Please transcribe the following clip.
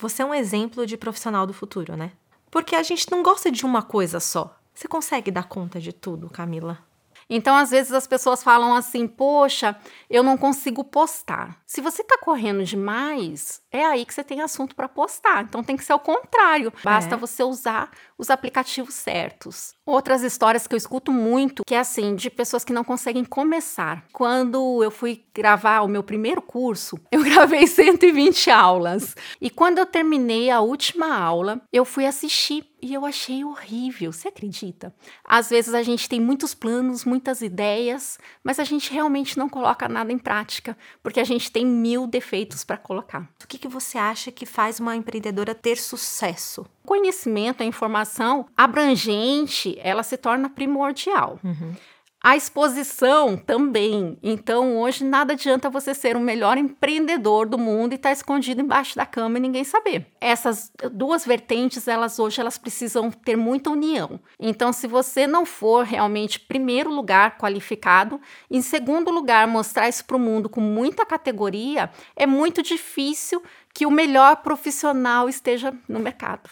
Você é um exemplo de profissional do futuro, né? Porque a gente não gosta de uma coisa só. Você consegue dar conta de tudo, Camila? Então, às vezes as pessoas falam assim: "Poxa, eu não consigo postar". Se você está correndo demais, é aí que você tem assunto para postar. Então tem que ser o contrário. Basta é. você usar os aplicativos certos. Outras histórias que eu escuto muito, que é assim, de pessoas que não conseguem começar. Quando eu fui gravar o meu primeiro curso, eu gravei 120 aulas. E quando eu terminei a última aula, eu fui assistir e eu achei horrível, você acredita? Às vezes a gente tem muitos planos, muitas ideias, mas a gente realmente não coloca nada em prática, porque a gente tem mil defeitos para colocar. O que, que você acha que faz uma empreendedora ter sucesso? Conhecimento, a informação abrangente, ela se torna primordial. Uhum. A exposição também. Então, hoje, nada adianta você ser o melhor empreendedor do mundo e estar tá escondido embaixo da cama e ninguém saber. Essas duas vertentes, elas hoje, elas precisam ter muita união. Então, se você não for realmente, primeiro lugar, qualificado, em segundo lugar, mostrar isso para o mundo com muita categoria, é muito difícil que o melhor profissional esteja no mercado.